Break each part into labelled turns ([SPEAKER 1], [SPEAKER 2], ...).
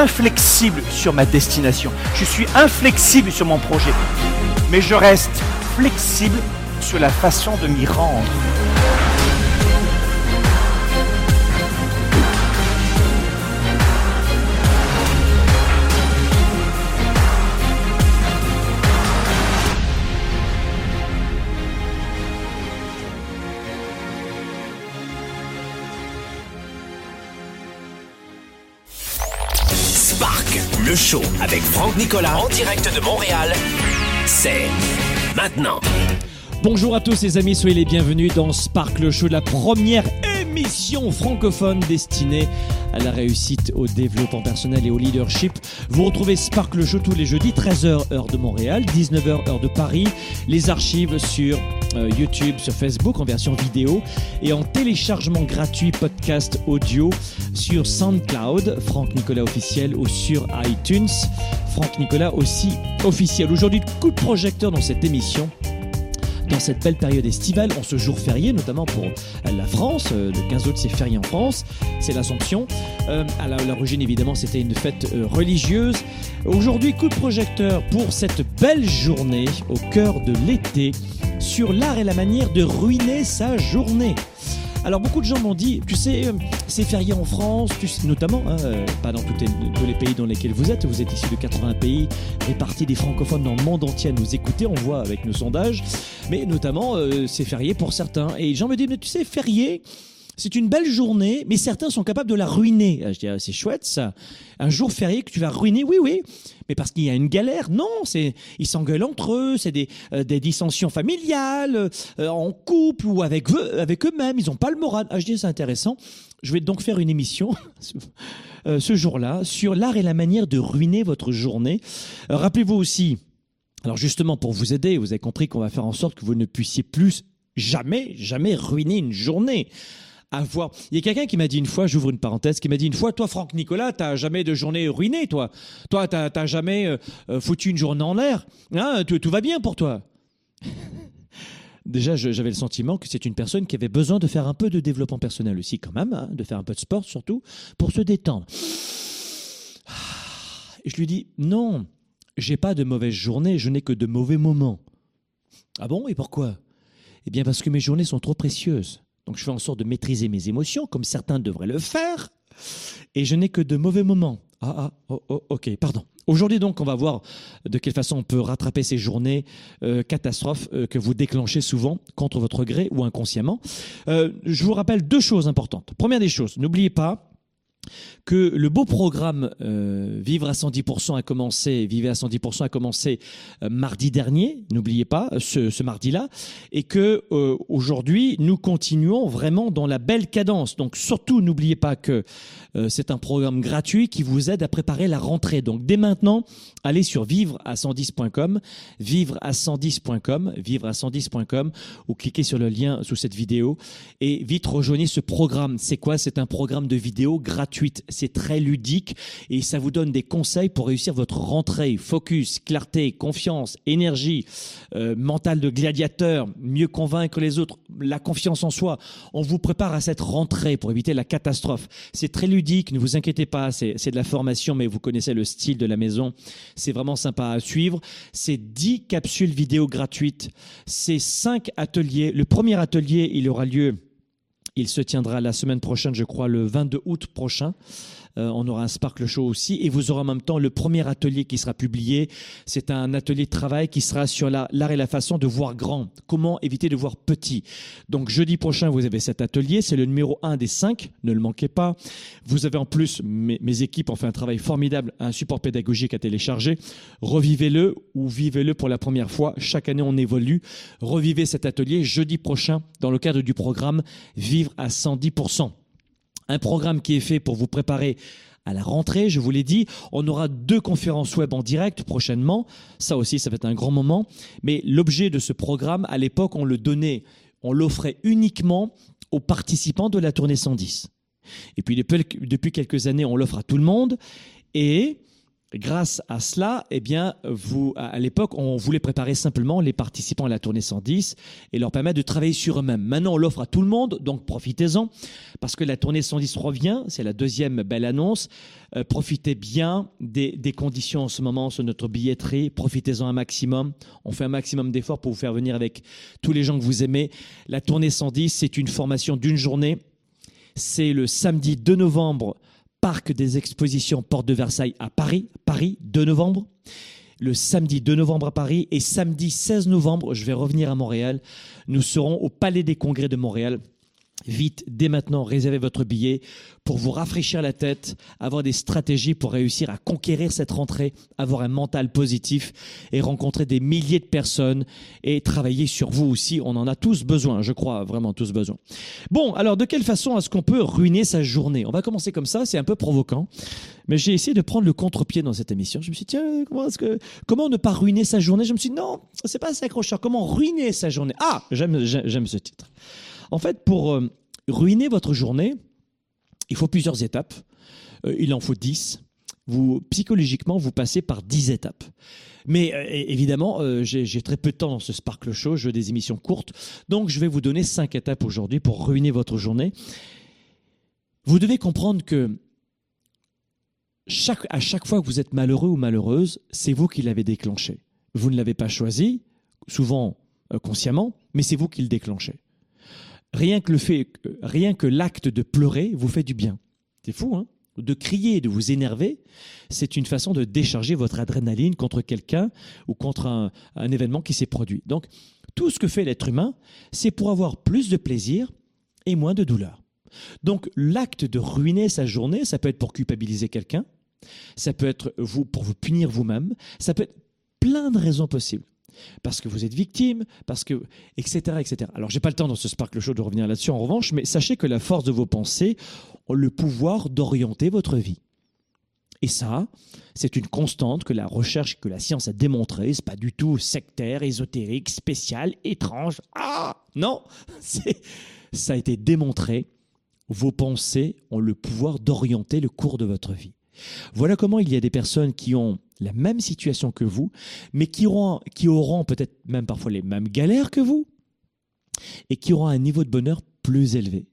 [SPEAKER 1] Inflexible sur ma destination. Je suis inflexible sur mon projet. Mais je reste flexible sur la façon de m'y rendre.
[SPEAKER 2] Show avec Franck Nicolas en direct de Montréal. C'est maintenant.
[SPEAKER 3] Bonjour à tous les amis, soyez les bienvenus dans Spark le Show, la première émission francophone destinée à la réussite, au développement personnel et au leadership. Vous retrouvez Spark le Show tous les jeudis, 13h heure de Montréal, 19h heure de Paris, les archives sur YouTube, sur Facebook en version vidéo et en téléchargement gratuit podcast audio sur SoundCloud, Franck Nicolas officiel ou sur iTunes, Franck Nicolas aussi officiel. Aujourd'hui, coup de projecteur dans cette émission dans cette belle période estivale, en ce jour férié, notamment pour la France. Euh, Le 15 août, c'est férié en France, c'est l'Assomption. Euh, à l'origine, évidemment, c'était une fête euh, religieuse. Aujourd'hui, coup de projecteur pour cette belle journée au cœur de l'été sur l'art et la manière de ruiner sa journée. Alors beaucoup de gens m'ont dit, tu sais, euh, c'est férié en France, tu sais, notamment, hein, euh, pas dans tous les pays dans lesquels vous êtes, vous êtes issus de 80 pays répartis des francophones dans le monde entier à nous écouter, on voit avec nos sondages, mais notamment euh, c'est férié pour certains. Et les gens me disent, mais tu sais, férié, c'est une belle journée, mais certains sont capables de la ruiner. Ah, Je dis, ah, c'est chouette ça. Un jour férié que tu vas ruiner, oui, oui. Mais parce qu'il y a une galère, non. C'est ils s'engueulent entre eux, c'est des, euh, des dissensions familiales, euh, en couple ou avec eux, avec eux-mêmes. Ils n'ont pas le moral. Ah, je dis, c'est intéressant. Je vais donc faire une émission euh, ce jour-là sur l'art et la manière de ruiner votre journée. Rappelez-vous aussi. Alors justement, pour vous aider, vous avez compris qu'on va faire en sorte que vous ne puissiez plus jamais, jamais ruiner une journée avoir. Il y a quelqu'un qui m'a dit une fois, j'ouvre une parenthèse, qui m'a dit une fois, toi, Franck Nicolas, t'as jamais de journée ruinée, toi. Toi, t'as t'as jamais euh, euh, foutu une journée en l'air. Hein, tout, va bien pour toi. Déjà, j'avais le sentiment que c'est une personne qui avait besoin de faire un peu de développement personnel aussi, quand même, hein, de faire un peu de sport surtout, pour se détendre. Et je lui dis, non, j'ai pas de mauvaise journée, je n'ai que de mauvais moments. Ah bon Et pourquoi? Eh bien, parce que mes journées sont trop précieuses. Donc, je fais en sorte de maîtriser mes émotions, comme certains devraient le faire, et je n'ai que de mauvais moments. Ah, ah, oh, oh, ok, pardon. Aujourd'hui, donc, on va voir de quelle façon on peut rattraper ces journées euh, catastrophes euh, que vous déclenchez souvent contre votre gré ou inconsciemment. Euh, je vous rappelle deux choses importantes. Première des choses, n'oubliez pas que le beau programme euh, Vivre à 110% a commencé, à 110% a commencé euh, mardi dernier, n'oubliez pas, ce, ce mardi-là, et que euh, aujourd'hui nous continuons vraiment dans la belle cadence. Donc surtout n'oubliez pas que euh, c'est un programme gratuit qui vous aide à préparer la rentrée. Donc dès maintenant, allez sur vivre à 110.com, vivre à 110.com, vivre à 110.com, ou cliquez sur le lien sous cette vidéo et vite rejoignez ce programme. C'est quoi? C'est un programme de vidéo C'est très ludique et ça vous donne des conseils pour réussir votre rentrée. Focus, clarté, confiance, énergie, euh, mental de gladiateur, mieux convaincre les autres, la confiance en soi. On vous prépare à cette rentrée pour éviter la catastrophe. C'est très ludique, ne vous inquiétez pas, c'est c'est de la formation, mais vous connaissez le style de la maison. C'est vraiment sympa à suivre. C'est 10 capsules vidéo gratuites. C'est 5 ateliers. Le premier atelier, il aura lieu il se tiendra la semaine prochaine, je crois, le 22 août prochain. Euh, on aura un Sparkle Show aussi. Et vous aurez en même temps le premier atelier qui sera publié. C'est un atelier de travail qui sera sur la- l'art et la façon de voir grand. Comment éviter de voir petit? Donc jeudi prochain, vous avez cet atelier. C'est le numéro 1 des 5. Ne le manquez pas. Vous avez en plus, mes, mes équipes ont fait un travail formidable, un support pédagogique à télécharger. Revivez-le ou vivez-le pour la première fois. Chaque année, on évolue. Revivez cet atelier jeudi prochain dans le cadre du programme Vivre à 110%. Un programme qui est fait pour vous préparer à la rentrée, je vous l'ai dit. On aura deux conférences web en direct prochainement. Ça aussi, ça va être un grand moment. Mais l'objet de ce programme, à l'époque, on le donnait, on l'offrait uniquement aux participants de la tournée 110. Et puis depuis, quelques années, on l'offre à tout le monde. Et grâce à cela, eh bien, vous, à l'époque, on voulait préparer simplement les participants à la tournée 110 et leur permettre de travailler sur eux-mêmes. Maintenant, on l'offre à tout le monde, donc profitez-en, parce que la tournée 110 revient, c'est la deuxième belle annonce. Euh, profitez bien des, des, conditions en ce moment sur notre billetterie, profitez-en un maximum. On fait un maximum d'efforts pour vous faire venir avec tous les gens que vous aimez. La tournée 110, c'est une formation d'une journée. C'est le samedi 2 novembre Parc des Expositions Porte de Versailles à Paris, Paris, 2 novembre. Le samedi 2 novembre à Paris et samedi 16 novembre, je vais revenir à Montréal. Nous serons au Palais des Congrès de Montréal Vite, dès maintenant, réservez votre billet pour vous rafraîchir la tête, avoir des stratégies pour réussir à conquérir cette rentrée, avoir un mental positif et rencontrer des milliers de personnes et travailler sur vous aussi. On en a tous besoin, je crois, vraiment tous besoin. Bon, alors de quelle façon est-ce qu'on peut ruiner sa journée? On va commencer comme ça, c'est un peu provoquant, mais j'ai essayé de prendre le contre-pied dans cette émission. Je me suis dit, tiens, comment, est-ce que, comment ne pas ruiner sa journée? Je me suis dit, non, c'est pas assez accrocheur. Comment ruiner sa journée? Ah, j'aime, j'aime ce titre. En fait, pour euh, ruiner votre journée, il faut plusieurs étapes. Euh, il en faut dix. Vous, psychologiquement, vous passez par dix étapes. Mais euh, évidemment, j'ai très peu de temps dans ce Sparkle Show, je veux des émissions courtes. Donc, je vais vous donner cinq étapes aujourd'hui pour ruiner votre journée. Vous devez comprendre que à chaque fois que vous êtes malheureux ou malheureuse, c'est vous qui l'avez déclenché. Vous ne l'avez pas choisi, souvent consciemment, mais c'est vous qui le déclenchez. Rien que le fait, rien que l'acte de pleurer vous fait du bien. C'est fou, hein? De crier, de vous énerver, c'est une façon de décharger votre adrénaline contre quelqu'un ou contre un, événement qui s'est produit. Donc, tout ce que fait l'être humain, c'est pour avoir plus de plaisir et moins de douleur. Donc, l'acte de ruiner sa journée, ça peut être pour culpabiliser quelqu'un, ça peut être pour vous punir vous-même, ça peut être plein de raisons possibles parce que vous êtes victime, parce que, etc., etc. Alors, j'ai pas le temps dans ce Sparkle Show de revenir là-dessus en revanche, mais sachez que la force de vos pensées a le pouvoir d'orienter votre vie. Et ça, c'est une constante que la recherche, que la science a démontré. C'est pas du tout sectaire, ésotérique, spécial, étrange. Ah non, ça a été démontré. Vos pensées ont le pouvoir d'orienter le cours de votre vie. Voilà comment il y a des personnes qui ont la même situation que vous, mais qui auront, peut-être même parfois les mêmes galères que vous, et qui auront un niveau de bonheur plus élevé.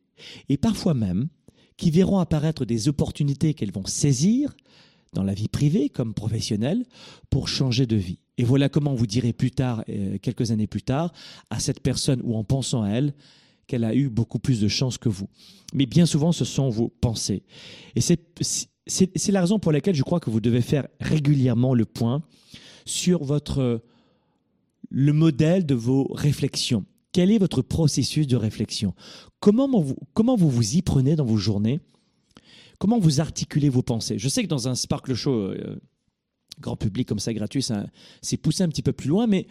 [SPEAKER 3] Et parfois même, qui verront apparaître des opportunités qu'elles vont saisir dans la vie privée comme professionnelle pour changer de vie. Et voilà comment vous direz plus tard, euh, quelques années plus tard, à cette personne ou en pensant à elle, qu'elle a eu beaucoup plus de chance que vous. Mais bien souvent, ce sont vos pensées. Et c'est c'est la raison pour laquelle je crois que vous devez faire régulièrement le point sur votre le modèle de vos réflexions. Quel est votre processus de réflexion? Comment vous, comment vous vous y prenez dans vos journées? Comment vous articulez vos pensées? Je sais que dans un Sparkle Show euh, grand public comme ça, gratuit, c'est poussé un petit peu plus loin, mais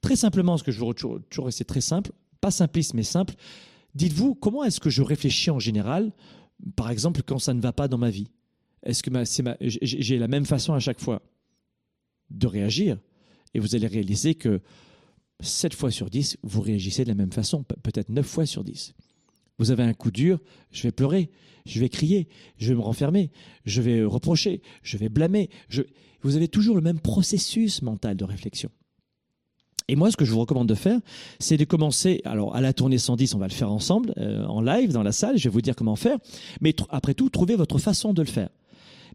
[SPEAKER 3] très simplement, ce que je veux toujours, toujours c'est très simple, pas simpliste, mais simple. Dites-vous, comment est-ce que je réfléchis en général, par exemple, quand ça ne va pas dans ma vie? Est-ce que j'ai la même façon à chaque fois de réagir Et vous allez réaliser que 7 fois sur 10, vous réagissez de la même façon, peut-être 9 fois sur 10. Vous avez un coup dur, je vais pleurer, je vais crier, je vais me renfermer, je vais reprocher, je vais blâmer. Vous avez toujours le même processus mental de réflexion. Et moi, ce que je vous recommande de faire, c'est de commencer. Alors, à la tournée 110, on va le faire ensemble, euh, en live, dans la salle. Je vais vous dire comment faire. Mais après tout, trouvez votre façon de le faire.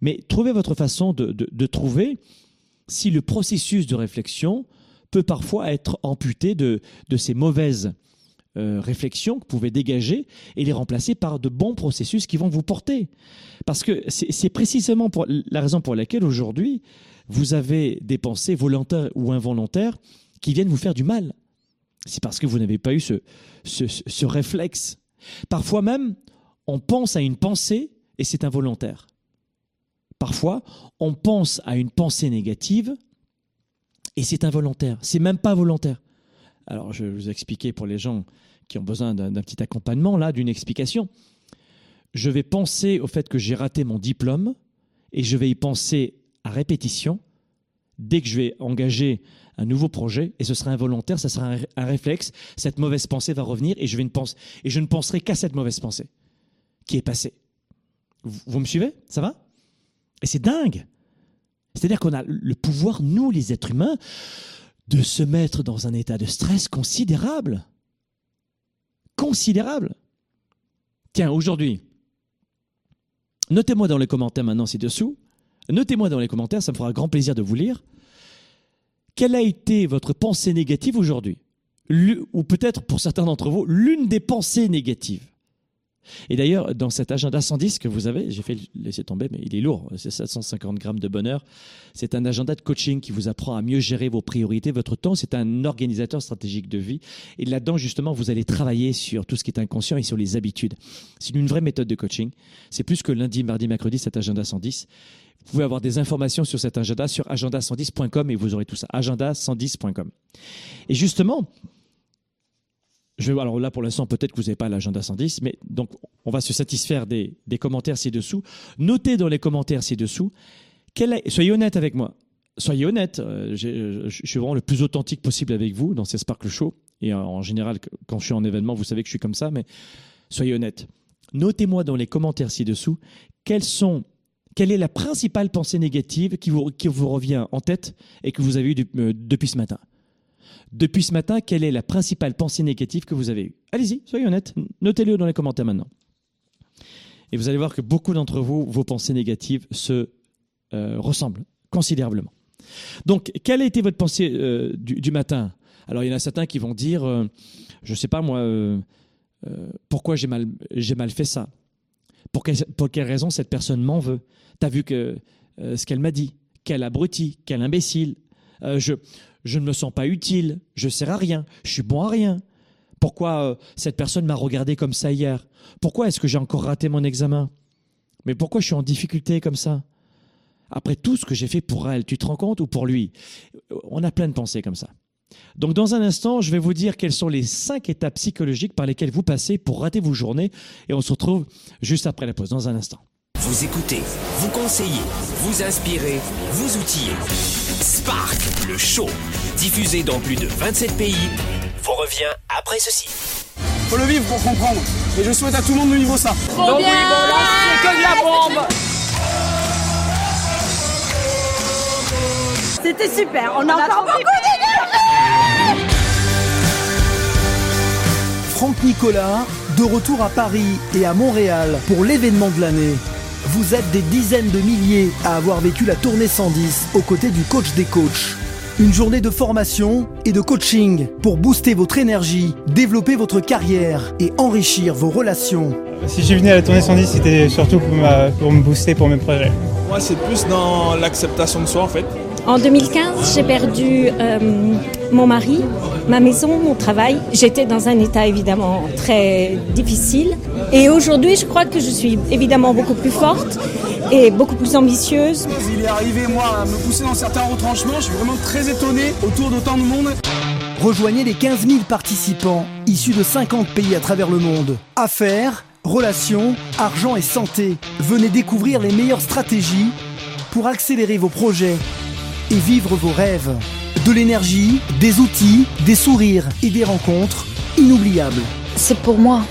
[SPEAKER 3] Mais trouvez votre façon de, trouver si le processus de réflexion peut parfois être amputé de, ces mauvaises euh, réflexions que vous pouvez dégager et les remplacer par de bons processus qui vont vous porter. Parce que c'est précisément la raison pour laquelle aujourd'hui, vous avez des pensées volontaires ou involontaires qui viennent vous faire du mal. C'est parce que vous n'avez pas eu ce réflexe. Parfois même, on pense à une pensée et c'est involontaire. Parfois, on pense à une pensée négative et c'est involontaire. C'est même pas volontaire. Alors, je vais vous expliquer pour les gens qui ont besoin d'un petit accompagnement, là, d'une explication. Je vais penser au fait que j'ai raté mon diplôme et je vais y penser à répétition dès que je vais engager un nouveau projet et ce sera involontaire, ça sera un, réflexe. Cette mauvaise pensée va revenir et je, vais ne et je ne penserai qu'à cette mauvaise pensée qui est passée. vous me suivez? Ça va? Et c'est dingue. C'est-à-dire qu'on a le pouvoir, nous les êtres humains, de se mettre dans un état de stress considérable. Considérable. Tiens, aujourd'hui, notez-moi dans les commentaires maintenant ci-dessous, notez-moi dans les commentaires, ça me fera grand plaisir de vous lire, quelle a été votre pensée négative aujourd'hui? Ou peut-être pour certains d'entre vous, l'une des pensées négatives et d'ailleurs, dans cet agenda 110 que vous avez, j'ai fait laisser tomber, mais il est lourd, c'est 750 grammes de bonheur. C'est un agenda de coaching qui vous apprend à mieux gérer vos priorités, votre temps. C'est un organisateur stratégique de vie. Et là-dedans, justement, vous allez travailler sur tout ce qui est inconscient et sur les habitudes. C'est une vraie méthode de coaching. C'est plus que lundi, mardi, mercredi, cet agenda 110. Vous pouvez avoir des informations sur cet agenda sur agenda110.com et vous aurez tout ça. Agenda110.com. Et justement, alors là, pour l'instant, peut-être que vous n'avez pas l'agenda 110, mais donc on va se satisfaire des, commentaires ci-dessous. Notez dans les commentaires ci-dessous, soyez honnête avec moi. Soyez honnête, euh, je, suis vraiment le plus authentique possible avec vous dans ces Sparkle Show. Et en, général, quand je suis en événement, vous savez que je suis comme ça, mais soyez honnête. Notez-moi dans les commentaires ci-dessous sont, quelle est la principale pensée négative qui vous, vous revient en tête et que vous avez eue euh, depuis ce matin. Depuis ce matin, quelle est la principale pensée négative que vous avez eue? Allez-y, soyez honnête, notez-le dans les commentaires maintenant. Et vous allez voir que beaucoup d'entre vous, vos pensées négatives se euh, ressemblent considérablement. Donc, quelle a été votre pensée euh, du, matin? Alors, il y en a certains qui vont dire, euh, je ne sais pas moi, pourquoi j'ai mal, fait ça? Pour, pour quelle raison cette personne m'en veut? T'as vu que ce qu'elle m'a dit? Quel abruti, quel imbécile je, je ne me sens pas utile, je sers à rien, je suis bon à rien. Pourquoi euh, cette personne m'a regardé comme ça hier? Pourquoi est-ce que j'ai encore raté mon examen? Mais pourquoi je suis en difficulté comme ça? Après tout ce que j'ai fait pour elle, tu te rends compte ou pour lui? On a plein de pensées comme ça. Donc dans un instant, je vais vous dire quelles sont les cinq étapes psychologiques par lesquelles vous passez pour rater vos journées et on se retrouve juste après la pause, dans un instant.
[SPEAKER 2] Vous écoutez, vous conseillez, vous inspirez, vous outillez. Spark, le show, diffusé dans plus de 27 pays, vous revient après ceci.
[SPEAKER 4] Faut le vivre pour comprendre. Et je souhaite à tout le monde de vivre ça.
[SPEAKER 5] Donc oui, bon, c'est que de la bombe.
[SPEAKER 6] C'était super. On a encore beaucoup d'énergie.
[SPEAKER 7] Franck Nicolas, de retour à Paris et à Montréal pour l'événement de l'année. Vous êtes des dizaines de milliers à avoir vécu la tournée 110 aux côtés du coach des coachs. Une journée de formation et de coaching pour booster votre énergie, développer votre carrière et enrichir vos relations.
[SPEAKER 8] Si je suis venu à la tournée 110, c'était surtout pour, me booster pour mes projets.
[SPEAKER 9] Moi, c'est plus dans l'acceptation de soi en fait.
[SPEAKER 10] En 2015, j'ai perdu euh, mon mari, ma maison, mon travail. J'étais dans un état évidemment très difficile. Et aujourd'hui, je crois que je suis évidemment beaucoup plus forte et beaucoup plus ambitieuse.
[SPEAKER 4] Il est arrivé, moi, à me pousser dans certains retranchements. Je suis vraiment très étonné autour d'autant de monde.
[SPEAKER 7] Rejoignez les 15 000 participants issus de 50 pays à travers le monde. Affaires, relations, argent et santé. Venez découvrir les meilleures stratégies pour accélérer vos projets et vivre vos rêves. De l'énergie, des outils, des sourires et des rencontres inoubliables.
[SPEAKER 11] C'est pour moi.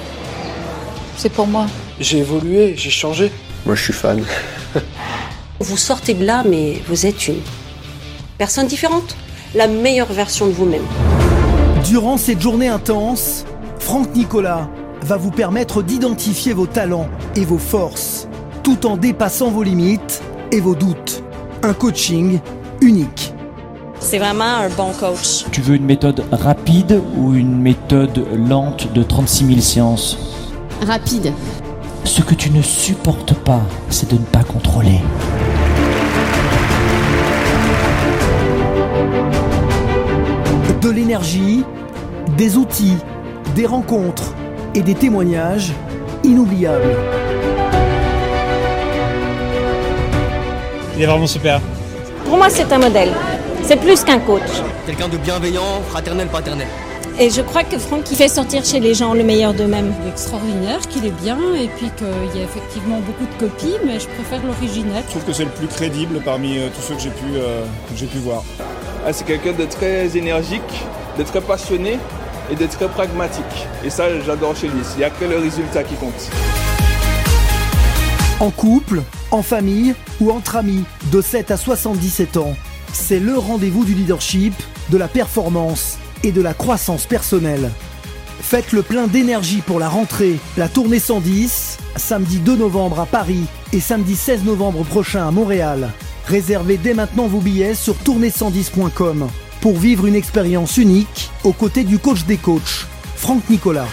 [SPEAKER 11] C'est pour moi.
[SPEAKER 12] J'ai évolué, j'ai changé.
[SPEAKER 13] Moi, je suis fan.
[SPEAKER 14] vous sortez de là, mais vous êtes une personne différente. La meilleure version de vous-même.
[SPEAKER 7] Durant cette journée intense, Franck Nicolas va vous permettre d'identifier vos talents et vos forces, tout en dépassant vos limites et vos doutes. Un coaching unique.
[SPEAKER 10] C'est vraiment un bon coach.
[SPEAKER 3] Tu veux une méthode rapide ou une méthode lente de 36 000 séances
[SPEAKER 11] Rapide.
[SPEAKER 3] Ce que tu ne supportes pas, c'est de ne pas contrôler.
[SPEAKER 7] De l'énergie, des outils, des rencontres et des témoignages inoubliables.
[SPEAKER 8] Il est vraiment super.
[SPEAKER 10] Pour moi, c'est un modèle. C'est plus qu'un coach.
[SPEAKER 12] Quelqu'un de bienveillant, fraternel, paternel.
[SPEAKER 10] Et je crois que Franck, il fait sortir chez les gens le meilleur d'eux-mêmes.
[SPEAKER 11] Il est extraordinaire, qu'il est bien, et puis qu'il y a effectivement beaucoup de copies, mais je préfère l'original.
[SPEAKER 9] Je trouve que c'est le plus crédible parmi euh, tous ceux que j'ai pu, euh, j'ai pu voir.
[SPEAKER 15] Ah, c'est quelqu'un de très énergique, de très passionné et de très pragmatique. Et ça, j'adore chez lui. Il n'y a que le résultat qui compte.
[SPEAKER 7] En couple, en famille ou entre amis de 7 à 77 ans. C'est le rendez-vous du leadership, de la performance et de la croissance personnelle. Faites le plein d'énergie pour la rentrée, la tournée 110, samedi 2 novembre à Paris et samedi 16 novembre prochain à Montréal. Réservez dès maintenant vos billets sur tournée110.com pour vivre une expérience unique aux côtés du coach des coachs, Franck Nicolas.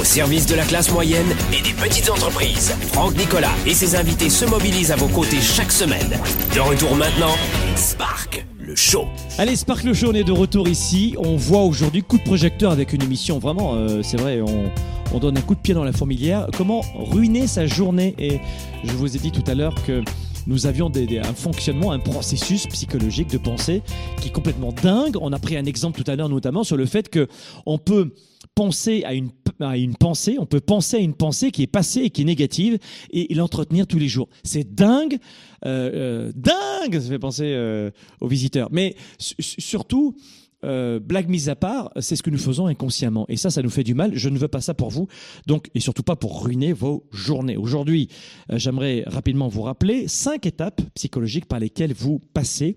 [SPEAKER 2] Au service de la classe moyenne et des petites entreprises, Franck Nicolas et ses invités se mobilisent à vos côtés chaque semaine. De retour maintenant, Spark, le show.
[SPEAKER 3] Allez, Spark le show, on est de retour ici. On voit aujourd'hui coup de projecteur avec une émission vraiment, euh, c'est vrai, on, on donne un coup de pied dans la fourmilière. Comment ruiner sa journée? Et je vous ai dit tout à l'heure que nous avions un fonctionnement, un processus psychologique de pensée qui est complètement dingue. On a pris un exemple tout à l'heure notamment sur le fait que on peut penser à une, à une pensée, on peut penser à une pensée qui est passée et qui est négative et l'entretenir tous les jours. C'est dingue, euh, euh, dingue, ça fait penser euh, aux visiteurs. Mais su- su- surtout, blague mise à part, c'est ce que nous faisons inconsciemment. Et ça, ça nous fait du mal. Je ne veux pas ça pour vous. Donc, et surtout pas pour ruiner vos journées. Aujourd'hui, j'aimerais rapidement vous rappeler cinq étapes psychologiques par lesquelles vous passez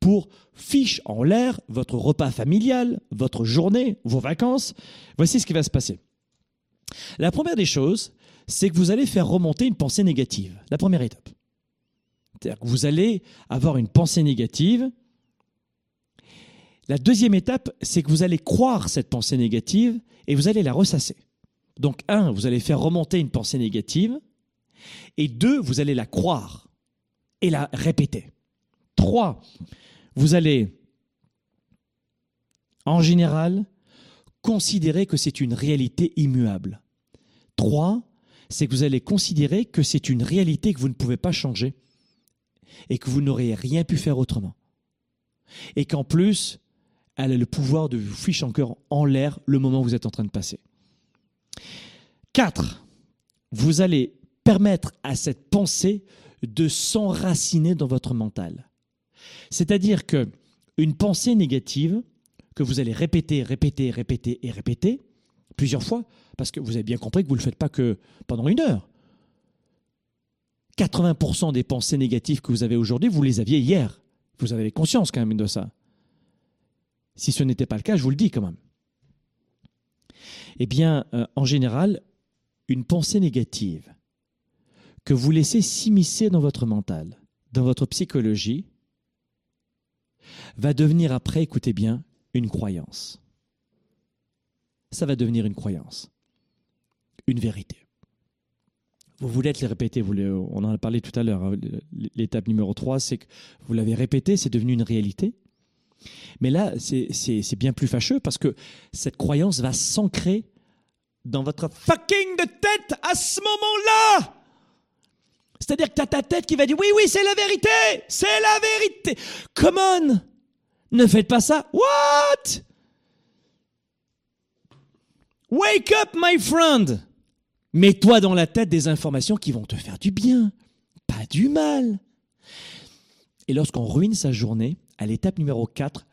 [SPEAKER 3] pour fiche en l'air votre repas familial, votre journée, vos vacances. Voici ce qui va se passer. La première des choses, c'est que vous allez faire remonter une pensée négative. La première étape. C'est-à-dire que vous allez avoir une pensée négative la deuxième étape, c'est que vous allez croire cette pensée négative et vous allez la ressasser. Donc, un, vous allez faire remonter une pensée négative. Et deux, vous allez la croire et la répéter. Trois, vous allez, en général, considérer que c'est une réalité immuable. Trois, c'est que vous allez considérer que c'est une réalité que vous ne pouvez pas changer et que vous n'auriez rien pu faire autrement. Et qu'en plus, elle a le pouvoir de vous ficher encore en l'air le moment où vous êtes en train de passer. 4. Vous allez permettre à cette pensée de s'enraciner dans votre mental. C'est-à-dire que une pensée négative que vous allez répéter, répéter, répéter et répéter plusieurs fois, parce que vous avez bien compris que vous ne le faites pas que pendant une heure. 80% des pensées négatives que vous avez aujourd'hui, vous les aviez hier. Vous avez conscience quand même de ça. Si ce n'était pas le cas, je vous le dis quand même. Eh bien, euh, en général, une pensée négative que vous laissez s'immiscer dans votre mental, dans votre psychologie, va devenir après, écoutez bien, une croyance. Ça va devenir une croyance, une vérité. Vous voulez les répéter, vous on en a parlé tout à l'heure. hein, L'étape numéro 3, c'est que vous l'avez répété, c'est devenu une réalité. Mais là, c'est bien plus fâcheux parce que cette croyance va s'ancrer dans votre fucking de tête à ce moment-là. C'est-à-dire que tu as ta tête qui va dire oui, oui, c'est la vérité, c'est la vérité. Come on, ne faites pas ça. What? Wake up, my friend. Mets-toi dans la tête des informations qui vont te faire du bien, pas du mal. Et lorsqu'on ruine sa journée, à l'étape numéro 4,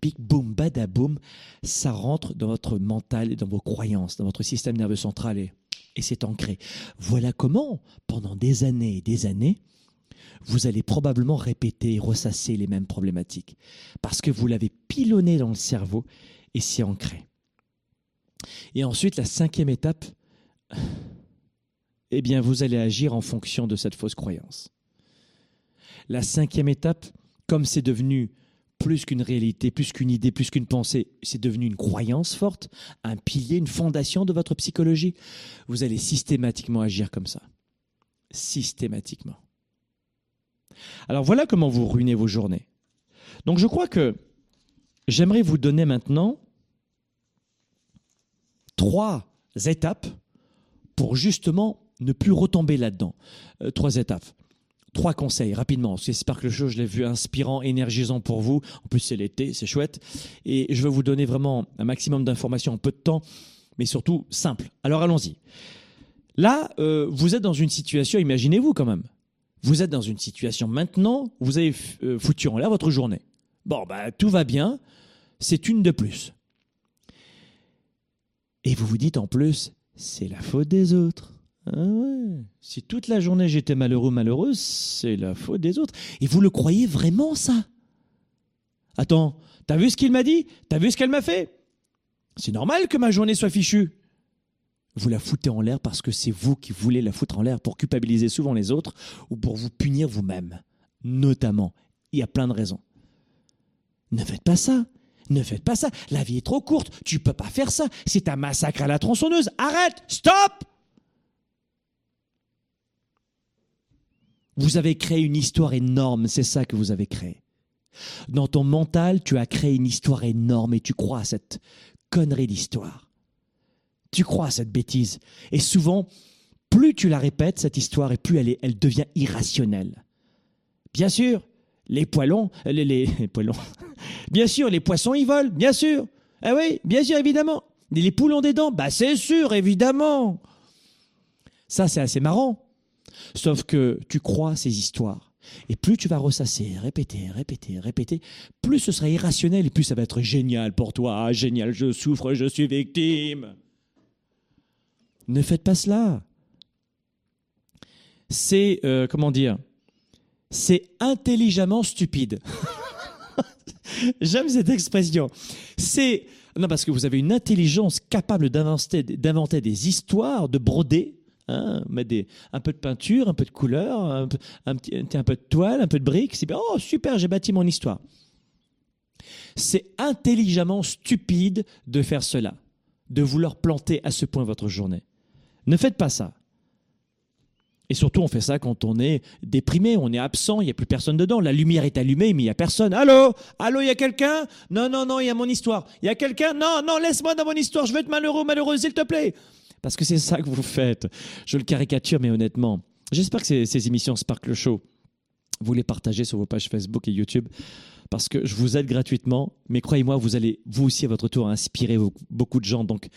[SPEAKER 3] big boom, badaboom, ça rentre dans votre mental et dans vos croyances, dans votre système nerveux central et, et c'est ancré. Voilà comment, pendant des années et des années, vous allez probablement répéter et ressasser les mêmes problématiques parce que vous l'avez pilonné dans le cerveau et c'est ancré. Et ensuite, la cinquième étape, eh bien, vous allez agir en fonction de cette fausse croyance. La cinquième étape, comme c'est devenu plus qu'une réalité, plus qu'une idée, plus qu'une pensée, c'est devenu une croyance forte, un pilier, une fondation de votre psychologie, vous allez systématiquement agir comme ça. Systématiquement. Alors voilà comment vous ruinez vos journées. Donc je crois que j'aimerais vous donner maintenant trois étapes pour justement ne plus retomber là-dedans. Euh, trois étapes. Trois conseils rapidement. J'espère que le show, je l'ai vu inspirant, énergisant pour vous. En plus, c'est l'été, c'est chouette. Et je vais vous donner vraiment un maximum d'informations en peu de temps, mais surtout simple. Alors allons-y. Là, euh, vous êtes dans une situation, imaginez-vous quand même. Vous êtes dans une situation maintenant, vous avez euh, foutu en l'air votre journée. Bon, bah, tout va bien, c'est une de plus. Et vous vous dites en plus, c'est la faute des autres. Ah. Si toute la journée j'étais malheureux, malheureuse, c'est la faute des autres. Et vous le croyez vraiment, ça? Attends, t'as vu ce qu'il m'a dit? T'as vu ce qu'elle m'a fait? C'est normal que ma journée soit fichue. Vous la foutez en l'air parce que c'est vous qui voulez la foutre en l'air pour culpabiliser souvent les autres ou pour vous punir vous-même. Notamment. Il y a plein de raisons. Ne faites pas ça. Ne faites pas ça. La vie est trop courte. Tu peux pas faire ça. C'est un massacre à la tronçonneuse. Arrête. Stop. Vous avez créé une histoire énorme. C'est ça que vous avez créé. Dans ton mental, tu as créé une histoire énorme et tu crois à cette connerie d'histoire. Tu crois à cette bêtise. Et souvent, plus tu la répètes, cette histoire, et plus elle, devient irrationnelle. Bien sûr, les poilons, les, les, les poilons, bien sûr, les poissons, ils volent, bien sûr. Ah oui, bien sûr, évidemment. Les poules ont des dents, bah c'est sûr, évidemment. Ça, c'est assez marrant. Sauf que tu crois ces histoires. Et plus tu vas ressasser, répéter, répéter, répéter, plus ce sera irrationnel et plus ça va être génial pour toi. Ah, génial, je souffre, je suis victime. Ne faites pas cela. C'est, euh, comment dire, c'est intelligemment stupide. J'aime cette expression. C'est, non, parce que vous avez une intelligence capable d'inventer, des histoires, de broder, Hein, un peu de peinture, un peu de couleur, un peu, un peu de toile, un peu de briques. C'est bien. Oh, super, j'ai bâti mon histoire. C'est intelligemment stupide de faire cela, de vouloir planter à ce point votre journée. Ne faites pas ça. Et surtout, on fait ça quand on est déprimé, on est absent, il n'y a plus personne dedans. La lumière est allumée, mais il n'y a personne. Allô? Allô, il y a quelqu'un? Non, non, non, il y a mon histoire. Il y a quelqu'un? Non, non, laisse-moi dans mon histoire, je veux être malheureux, malheureux, s'il te plaît. Parce que c'est ça que vous faites. Je le caricature, mais honnêtement. J'espère que ces, émissions Sparkle Show, vous les partagez sur vos pages Facebook et YouTube parce que je vous aide gratuitement, mais croyez-moi, vous allez vous aussi à votre tour inspirer beaucoup de gens. Donc,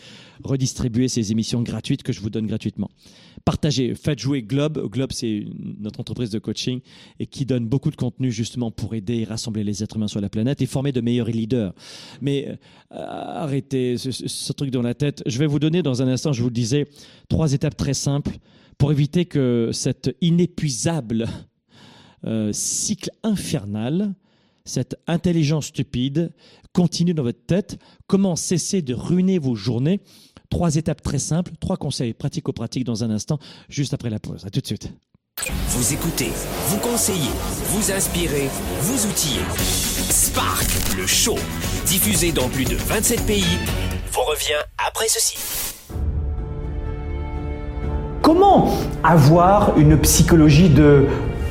[SPEAKER 3] redistribuez ces émissions gratuites que je vous donne gratuitement. Partagez, faites jouer Globe. Globe, c'est notre entreprise de coaching et qui donne beaucoup de contenu justement pour aider et rassembler les êtres humains sur la planète et former de meilleurs leaders. Mais euh, arrêtez ce, ce, truc dans la tête. Je vais vous donner dans un instant, je vous le disais, trois étapes très simples pour éviter que cette inépuisable euh, cycle infernal cette intelligence stupide continue dans votre tête. Comment cesser de ruiner vos journées? Trois étapes très simples, trois conseils pratico-pratiques dans un instant, juste après la pause. À tout de suite.
[SPEAKER 2] Vous écoutez, vous conseillez, vous inspirez, vous outillez. Spark, le show, diffusé dans plus de 27 pays, vous revient après ceci.
[SPEAKER 1] Comment avoir une psychologie de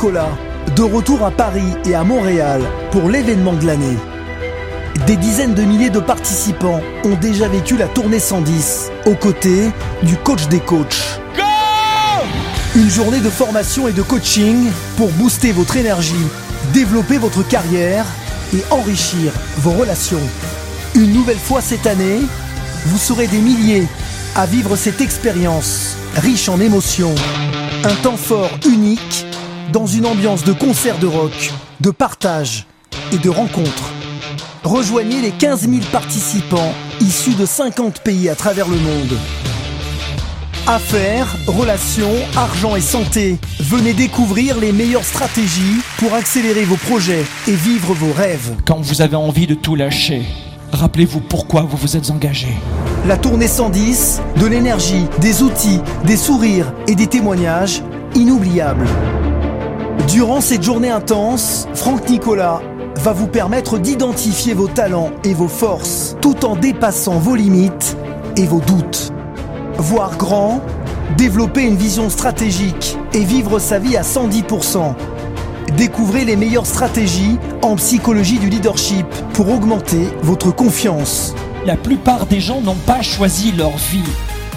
[SPEAKER 7] Nicolas, de retour à Paris et à Montréal pour l'événement de l'année. Des dizaines de milliers de participants ont déjà vécu la tournée 110 aux côtés du coach des coachs. Une journée de formation et de coaching pour booster votre énergie, développer votre carrière et enrichir vos relations. Une nouvelle fois cette année, vous serez des milliers à vivre cette expérience riche en émotions. Un temps fort unique dans une ambiance de concert de rock, de partage et de rencontres. Rejoignez les 15 000 participants issus de 50 pays à travers le monde. Affaires, relations, argent et santé, venez découvrir les meilleures stratégies pour accélérer vos projets et vivre vos rêves.
[SPEAKER 1] Quand vous avez envie de tout lâcher,
[SPEAKER 13] rappelez-vous pourquoi vous vous êtes engagé.
[SPEAKER 7] La tournée 110, de l'énergie, des outils, des sourires et des témoignages inoubliables. Durant cette journée intense, Franck Nicolas va vous permettre d'identifier vos talents et vos forces tout en dépassant vos limites et vos doutes. Voir grand, développer une vision stratégique et vivre sa vie à 110%. Découvrez les meilleures stratégies en psychologie du leadership pour augmenter votre confiance.
[SPEAKER 13] La plupart des gens n'ont pas choisi leur vie.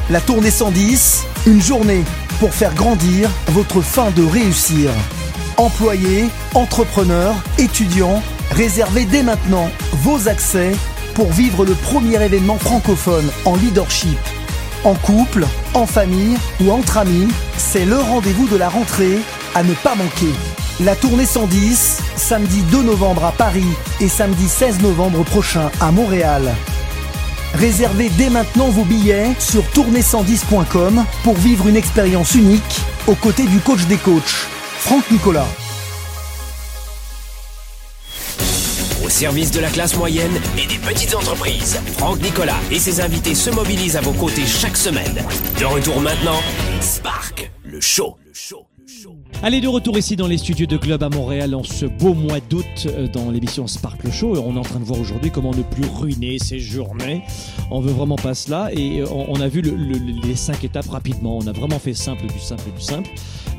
[SPEAKER 7] La tournée 110, une journée pour faire grandir votre fin de réussir. Employés, entrepreneurs, étudiants, réservez dès maintenant vos accès pour vivre le premier événement francophone en leadership. En couple, en famille ou entre amis, c'est le rendez-vous de la rentrée à ne pas manquer. La tournée 110, samedi 2 novembre à Paris et samedi 16 novembre prochain à Montréal. Réservez dès maintenant vos billets sur tournée110.com pour vivre une expérience unique aux côtés du coach des coachs, Franck Nicolas.
[SPEAKER 2] Au service de la classe moyenne et des petites entreprises, Franck Nicolas et ses invités se mobilisent à vos côtés chaque semaine. De retour maintenant, Spark, le show.
[SPEAKER 3] Allez, de retour ici dans les studios de Club à Montréal en ce beau mois d'août euh, dans l'émission Sparkle Show. On est en train de voir aujourd'hui comment ne plus ruiner ses journées. On veut vraiment pas cela et euh, on, on a vu le- le- les cinq étapes rapidement. On a vraiment fait simple du simple du simple.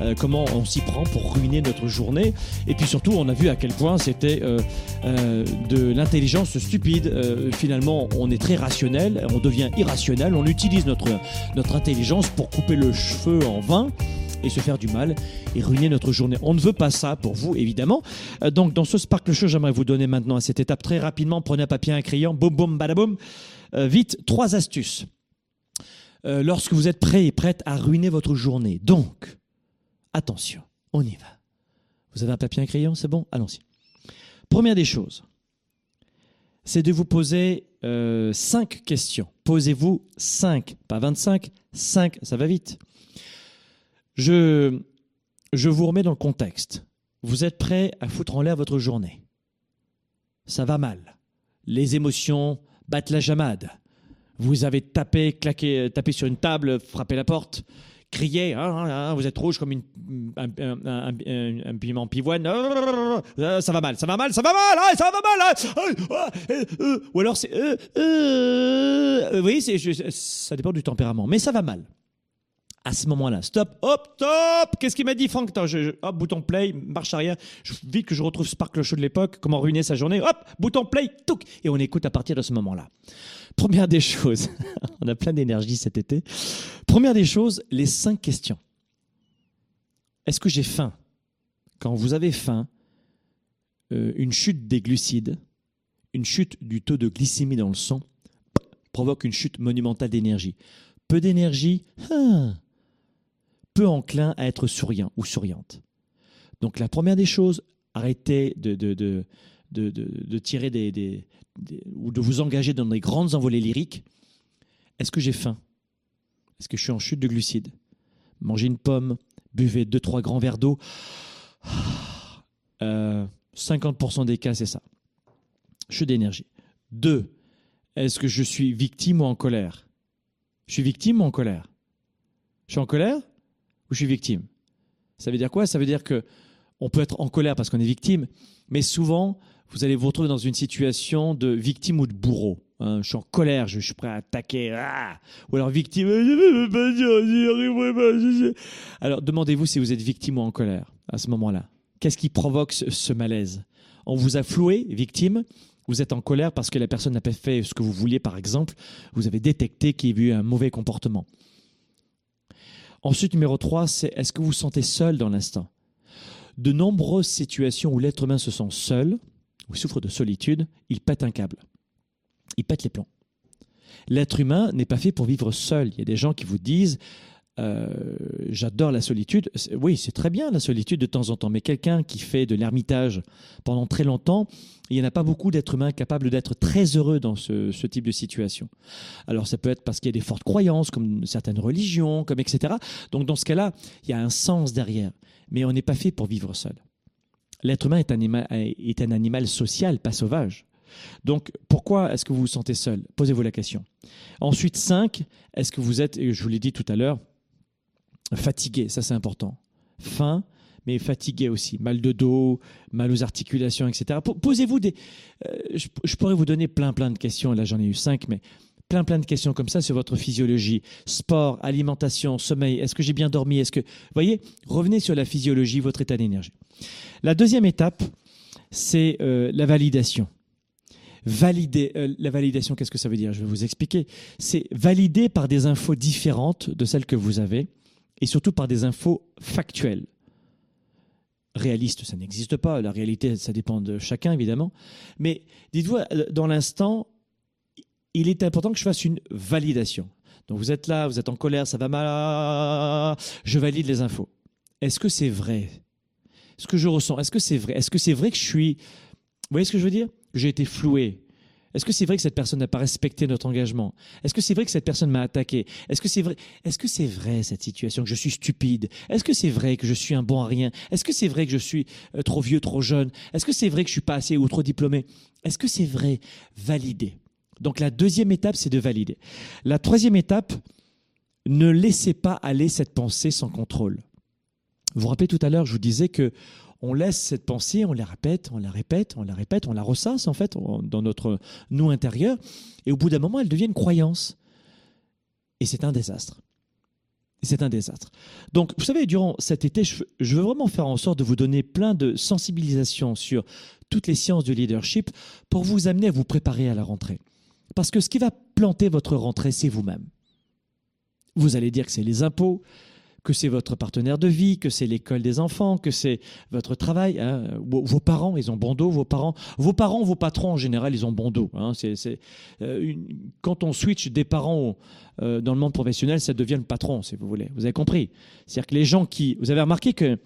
[SPEAKER 3] Euh, comment on s'y prend pour ruiner notre journée. Et puis surtout, on a vu à quel point c'était euh, euh, de l'intelligence stupide. Finalement, on est très rationnel, on devient irrationnel, on utilise notre, notre intelligence pour couper le cheveu en vain et se faire du mal et ruiner notre journée. On ne veut pas ça pour vous, évidemment. Donc, dans ce Sparkle Show, j'aimerais vous donner maintenant à cette étape très rapidement. Prenez un papier, un crayon, boum, boum, badaboum. Euh, vite, trois astuces. Lorsque vous êtes prêt et prête à ruiner votre journée. Donc, attention, on y va. Vous avez un papier, un crayon, c'est bon? Allons-y. Première des choses, c'est de vous poser euh, cinq questions. Posez-vous cinq, pas 25, cinq, ça va vite. Je, je vous remets dans le contexte. Vous êtes prêt à foutre en l'air votre journée? Ça va mal. Les émotions battent la jamade. Vous avez tapé, claqué, tapé sur une table, frappé la porte, crié, Ah, ah, ah, vous êtes rouge comme une, un, piment pivoine. Ah, Ça va mal, ça va mal, ça va mal, ça va mal. euh, euh. Ou alors c'est... euh, euh, euh, oui, ça dépend du tempérament, mais ça va mal à ce moment-là. Stop, hop, stop Qu'est-ce qu'il m'a dit, Franck? Hop, bouton play, marche arrière. Vite que je retrouve Sparkle Show de l'époque, comment ruiner sa journée. Hop, bouton play, touc Et on écoute à partir de ce moment-là. Première des choses, on a plein d'énergie cet été. Première des choses, les cinq questions. Est-ce que j'ai faim? Quand vous avez faim, euh, une chute des glucides, une chute du taux de glycémie dans le sang provoque une chute monumentale d'énergie. Peu d'énergie, ah, peu enclin à être souriant ou souriante. Donc la première des choses, arrêtez de, tirer des, ou de vous engager dans des grandes envolées lyriques. Est-ce que j'ai faim? Est-ce que je suis en chute de glucides? Mangez une pomme, buvez deux trois grands verres d'eau. Euh, 50% des cas, c'est ça. Chute d'énergie. Deux, est-ce que je suis victime ou en colère? Je suis victime ou en colère? Je suis en colère? Je suis victime Ça veut dire quoi? Ça veut dire que on peut être en colère parce qu'on est victime, mais souvent, vous allez vous retrouver dans une situation de victime ou de bourreau. hein. je suis en colère, je, suis prêt à attaquer. ah ou alors victime. Alors demandez-vous si vous êtes victime ou en colère à ce moment-là. Qu'est-ce qui provoque ce malaise? On vous a floué, victime? Vous êtes en colère parce que la personne n'a pas fait ce que vous vouliez, par exemple? Vous avez détecté qu'il y a eu un mauvais comportement? Ensuite, numéro 3, c'est est-ce que vous vous sentez seul dans l'instant? De nombreuses situations où l'être humain se sent seul, ou souffre de solitude, il pète un câble. Il pète les plombs. L'être humain n'est pas fait pour vivre seul. Il y a des gens qui vous disent euh, J'adore la solitude. Oui, c'est très bien la solitude de temps en temps, mais quelqu'un qui fait de l'ermitage pendant très longtemps, il n'y en a pas beaucoup d'êtres humains capables d'être très heureux dans ce, type de situation. Alors ça peut être parce qu'il y a des fortes croyances, comme certaines religions, comme etc. Donc dans ce cas-là, il y a un sens derrière. Mais on n'est pas fait pour vivre seul. L'être humain est un, anima- est un animal social, pas sauvage. Donc, pourquoi est-ce que vous vous sentez seul? Posez-vous la question. Ensuite, 5, est-ce que vous êtes, et je vous l'ai dit tout à l'heure, fatigué Ça, c'est important. Faim, mais fatigué aussi. Mal de dos, mal aux articulations, etc. Posez-vous des. euh, je, pourrais vous donner plein, plein de questions. Là, j'en ai eu 5, mais plein, plein de questions comme ça sur votre physiologie. Sport, alimentation, sommeil. Est-ce que j'ai bien dormi? Est-ce que. Vous voyez Revenez sur la physiologie, votre état d'énergie. La deuxième étape, c'est euh, la validation. Valider, euh, la validation, qu'est-ce que ça veut dire? Je vais vous expliquer. C'est valider par des infos différentes de celles que vous avez et surtout par des infos factuelles. Réaliste, ça n'existe pas. La réalité, ça dépend de chacun, évidemment. Mais dites-vous, euh, dans l'instant, il est important que je fasse une validation. Donc vous êtes là, vous êtes en colère, ça va mal, je valide les infos. Est-ce que c'est vrai? Ce que je ressens, est-ce que c'est vrai? Est-ce que c'est vrai que je suis... Vous voyez ce que je veux dire? J'ai été floué Est-ce que c'est vrai que cette personne n'a pas respecté notre engagement? Est-ce que c'est vrai que cette personne m'a attaqué? Est-ce que c'est vrai Est-ce que c'est cette situation que je suis stupide? Est-ce que c'est vrai que je suis un bon à rien? Est-ce que c'est vrai que je suis euh, trop vieux, trop jeune? Est-ce que c'est vrai que je suis pas assez ou trop diplômé? Est-ce que c'est vrai? Valider. Donc la deuxième étape, c'est de valider. La troisième étape, ne laissez pas aller cette pensée sans contrôle. Vous vous rappelez tout à l'heure, je vous disais que on laisse cette pensée, on la répète, on la répète, on la répète, on la ressasse en fait dans notre nous intérieur, et au bout d'un moment, elle devient une croyance. Et c'est un désastre. C'est un désastre. Donc, vous savez, durant cet été, je veux vraiment faire en sorte de vous donner plein de sensibilisation sur toutes les sciences du leadership pour vous amener à vous préparer à la rentrée. Parce que ce qui va planter votre rentrée, c'est vous-même. Vous allez dire que c'est les impôts, que c'est votre partenaire de vie, que c'est l'école des enfants, que c'est votre travail. hein. Vos parents, ils ont bon dos. Vos parents, vos parents, vos patrons en général, ils ont bon dos. hein. Euh, quand on switch des parents euh, dans le monde professionnel, ça devient le patron, si vous voulez. Vous avez compris? C'est-à-dire que les gens qui, vous avez remarqué que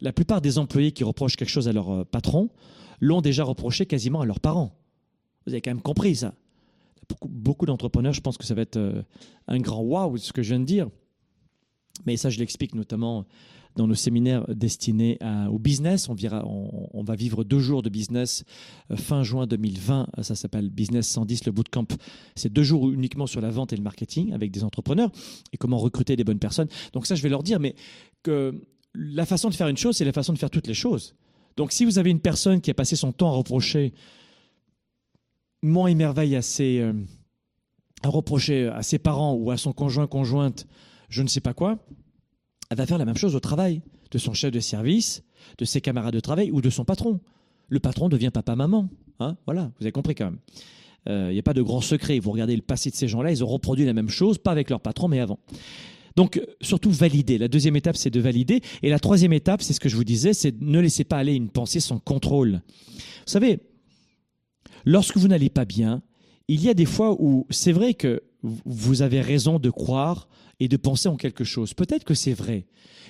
[SPEAKER 3] la plupart des employés qui reprochent quelque chose à leur euh, patron l'ont déjà reproché quasiment à leurs parents. Vous avez quand même compris ça. Beaucoup, beaucoup d'entrepreneurs, je pense que ça va être un grand waouh ce que je viens de dire. Mais ça, je l'explique notamment dans nos séminaires destinés au business. On, va vivre deux jours de business euh, fin juin 2020. Ça s'appelle Business 110, le bootcamp. C'est deux jours uniquement sur la vente et le marketing avec des entrepreneurs et comment recruter des bonnes personnes. Donc ça, je vais leur dire, mais que la façon de faire une chose, c'est la façon de faire toutes les choses. Donc si vous avez une personne qui a passé son temps à reprocher moins émerveille à ses, euh, à reprocher à ses parents ou à son conjoint conjointe je ne sais pas quoi, elle va faire la même chose au travail, de son chef de service, de ses camarades de travail ou de son patron. Le patron devient papa-maman. Hein voilà, vous avez compris quand même. Il n'y a pas de grand secret. Vous regardez le passé de ces gens-là, ils ont reproduit la même chose, pas avec leur patron, mais avant. Donc, euh, surtout valider. La deuxième étape, c'est de valider. Et la troisième étape, c'est ce que je vous disais, c'est ne laissez pas aller une pensée sans contrôle. Vous savez, lorsque vous n'allez pas bien, il y a des fois où c'est vrai que vous avez raison de croire et de penser en quelque chose. Peut-être que c'est vrai.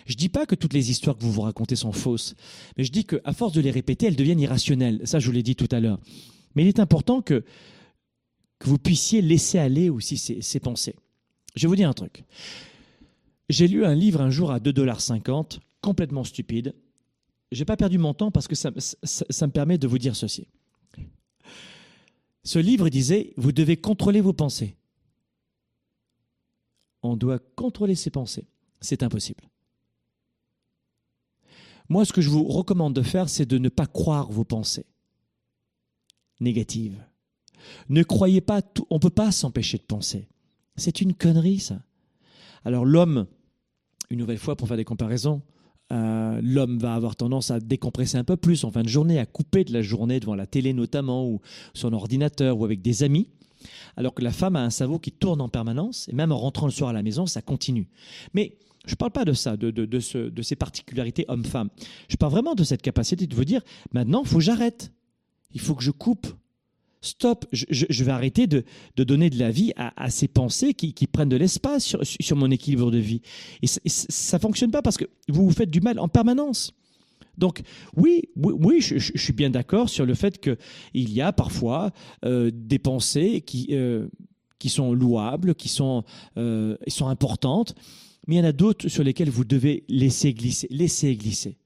[SPEAKER 3] Je dis pas que toutes les histoires que vous vous racontez sont fausses, mais je dis qu'à force de les répéter, elles deviennent irrationnelles. Ça, je vous l'ai dit tout à l'heure. Mais il est important que, que vous puissiez laisser aller aussi ces, ces pensées. Je vais vous dire un truc. J'ai lu un livre un jour à 2,50$, complètement stupide. J'ai pas perdu mon temps parce que ça me permet de vous dire ceci. Ce livre disait, vous devez contrôler vos pensées. On doit contrôler ses pensées. C'est impossible. Moi, ce que je vous recommande de faire, c'est de ne pas croire vos pensées négatives. Ne croyez pas tout. On ne peut pas s'empêcher de penser. C'est une connerie, ça. Alors, l'homme, une nouvelle fois, pour faire des comparaisons, euh, l'homme va avoir tendance à décompresser un peu plus en fin de journée, à couper de la journée devant la télé notamment, ou son ordinateur, ou avec des amis. Alors que la femme a un cerveau qui tourne en permanence, et même en rentrant le soir à la maison, ça continue. Mais je ne parle pas de ça, de, de, ce, de ces particularités homme-femme. Je parle vraiment de cette capacité de vous dire, maintenant, il faut que j'arrête. Il faut que je coupe. Stop, je vais arrêter de, de, donner de la vie à, à ces pensées qui, qui prennent de l'espace sur, sur, mon équilibre de vie. Et, ça ne fonctionne pas parce que vous vous faites du mal en permanence. Donc oui, oui, oui je, suis bien d'accord sur le fait qu'il y a parfois euh, des pensées qui, euh, qui sont louables, qui sont, euh, sont importantes, mais il y en a d'autres sur lesquelles vous devez laisser glisser. Laisser glisser.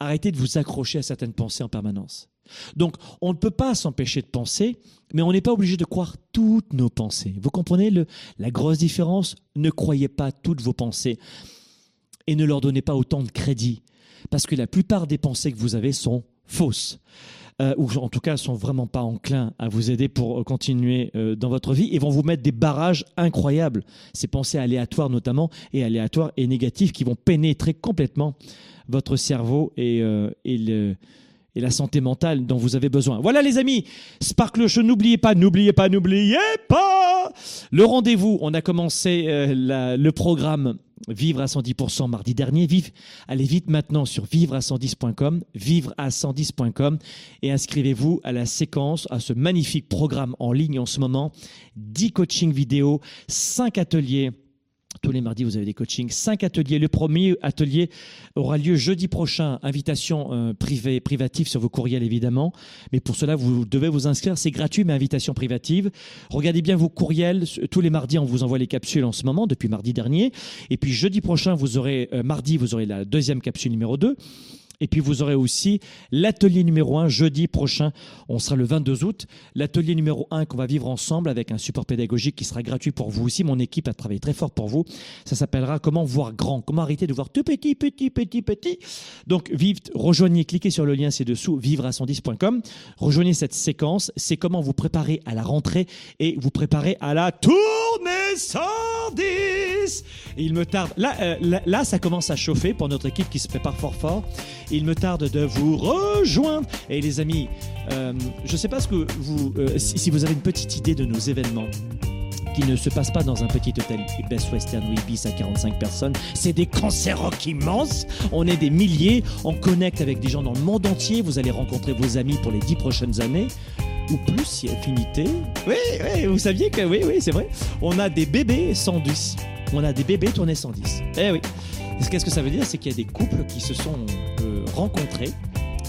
[SPEAKER 3] Arrêtez de vous accrocher à certaines pensées en permanence. Donc, on ne peut pas s'empêcher de penser, mais on n'est pas obligé de croire toutes nos pensées. Vous comprenez le, la grosse différence? Ne croyez pas toutes vos pensées et ne leur donnez pas autant de crédit, parce que la plupart des pensées que vous avez sont fausses. Euh, ou en tout cas sont vraiment pas enclins à vous aider pour euh, continuer euh, dans votre vie et vont vous mettre des barrages incroyables. Ces pensées aléatoires notamment et aléatoires et négatives qui vont pénétrer complètement votre cerveau et, et la santé mentale dont vous avez besoin. Voilà les amis, Sparkle Show, n'oubliez pas, n'oubliez pas, n'oubliez pas le rendez-vous. On a commencé le programme Vivre à 110% mardi dernier. Vive, allez vite maintenant sur vivre à 110.com, vivre à 110.com et inscrivez-vous à la séquence, à ce magnifique programme en ligne en ce moment. 10 coachings vidéo, 5 ateliers tous les mardis, vous avez des coachings, cinq ateliers. Le premier atelier aura lieu jeudi prochain. Invitation euh, privée, privative sur vos courriels, évidemment. Mais pour cela, vous devez vous inscrire. C'est gratuit, mais invitation privative. Regardez bien vos courriels. Tous les mardis, on vous envoie les capsules en ce moment, depuis mardi dernier. Et puis jeudi prochain, vous aurez, euh, mardi, vous aurez la deuxième capsule numéro 2. Et puis vous aurez aussi l'atelier numéro 1 jeudi prochain, on sera le 22 août, l'atelier numéro 1 qu'on va vivre ensemble avec un support pédagogique qui sera gratuit pour vous aussi. Mon équipe a travaillé très fort pour vous. Ça s'appellera Comment voir grand, comment arrêter de voir tout petit, petit, petit, petit. Donc vive, rejoignez, cliquez sur le lien ci-dessous, vivre à 110.com. Rejoignez cette séquence, c'est comment vous préparer à la rentrée et vous préparer à la tournée 110. Et il me tarde, là, euh, là, là ça commence à chauffer pour notre équipe qui se prépare fort fort il me tarde de vous rejoindre. Et les amis, euh, je ne sais pas ce que vous, euh, si, vous avez une petite idée de nos événements qui ne se passent pas dans un petit hôtel Best Western ou Ibis à 45 personnes. C'est des cancers immenses. On est des milliers. On connecte avec des gens dans le monde entier. Vous allez rencontrer vos amis pour les dix prochaines années. Ou plus si affinité. Oui, oui, vous saviez que oui, oui, c'est vrai. On a des bébés 110. On a des bébés tournés 110. Eh oui. Qu'est-ce que ça veut dire? C'est qu'il y a des couples qui se sont euh, rencontrés,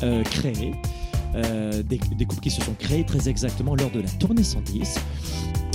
[SPEAKER 3] euh, créés, euh, des, couples qui se sont créés très exactement lors de la tournée 110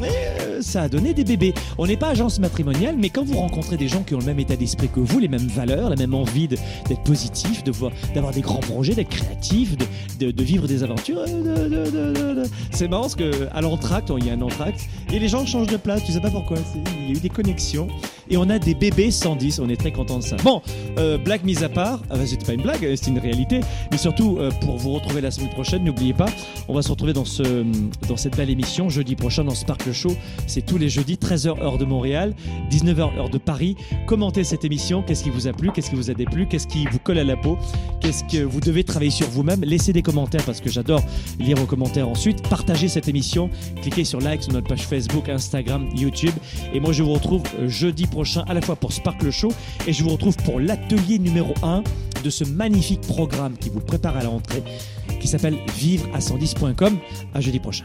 [SPEAKER 3] euh, ça a donné des bébés. On n'est pas agence matrimoniale, mais quand vous rencontrez des gens qui ont le même état d'esprit que vous, les mêmes valeurs, la même envie d'être positif, de voir, d'avoir des grands projets, d'être créatif, de, de, vivre des aventures, euh, c'est marrant parce qu'à l'entracte, il y a un entracte, et les gens changent de place, tu sais pas pourquoi. Il y a eu des connexions, et on a des bébés 110, on est très content de ça. Bon, euh, blague mise à part, ah, c'est pas une blague, c'est une réalité, mais surtout pour vous retrouver la semaine prochaine, n'oubliez pas, on va se retrouver dans, ce, dans cette belle émission jeudi prochain dans Show. C'est tous les jeudis, 13h heure de Montréal, 19h heure de Paris. Commentez cette émission. Qu'est-ce qui vous a plu? Qu'est-ce qui vous a déplu? Qu'est-ce qui vous colle à la peau? Qu'est-ce que vous devez travailler sur vous-même? Laissez des commentaires parce que j'adore lire vos commentaires ensuite. Partagez cette émission. Cliquez sur like sur notre page Facebook, Instagram, YouTube. Et moi, je vous retrouve euh, jeudi prochain à la fois pour Sparkle Show et je vous retrouve pour l'atelier numéro 1 de ce magnifique programme qui vous prépare à la rentrée qui s'appelle vivre à 110.com. À jeudi prochain.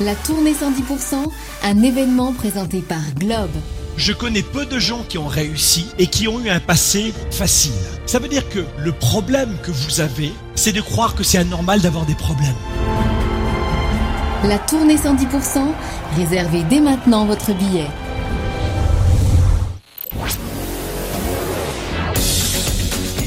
[SPEAKER 16] La tournée 110%, un événement présenté par Globe.
[SPEAKER 13] Je connais peu de gens qui ont réussi et qui ont eu un passé facile. Ça veut dire que le problème que vous avez, c'est de croire que c'est anormal d'avoir des problèmes.
[SPEAKER 16] La tournée 110%, réservez dès maintenant votre billet.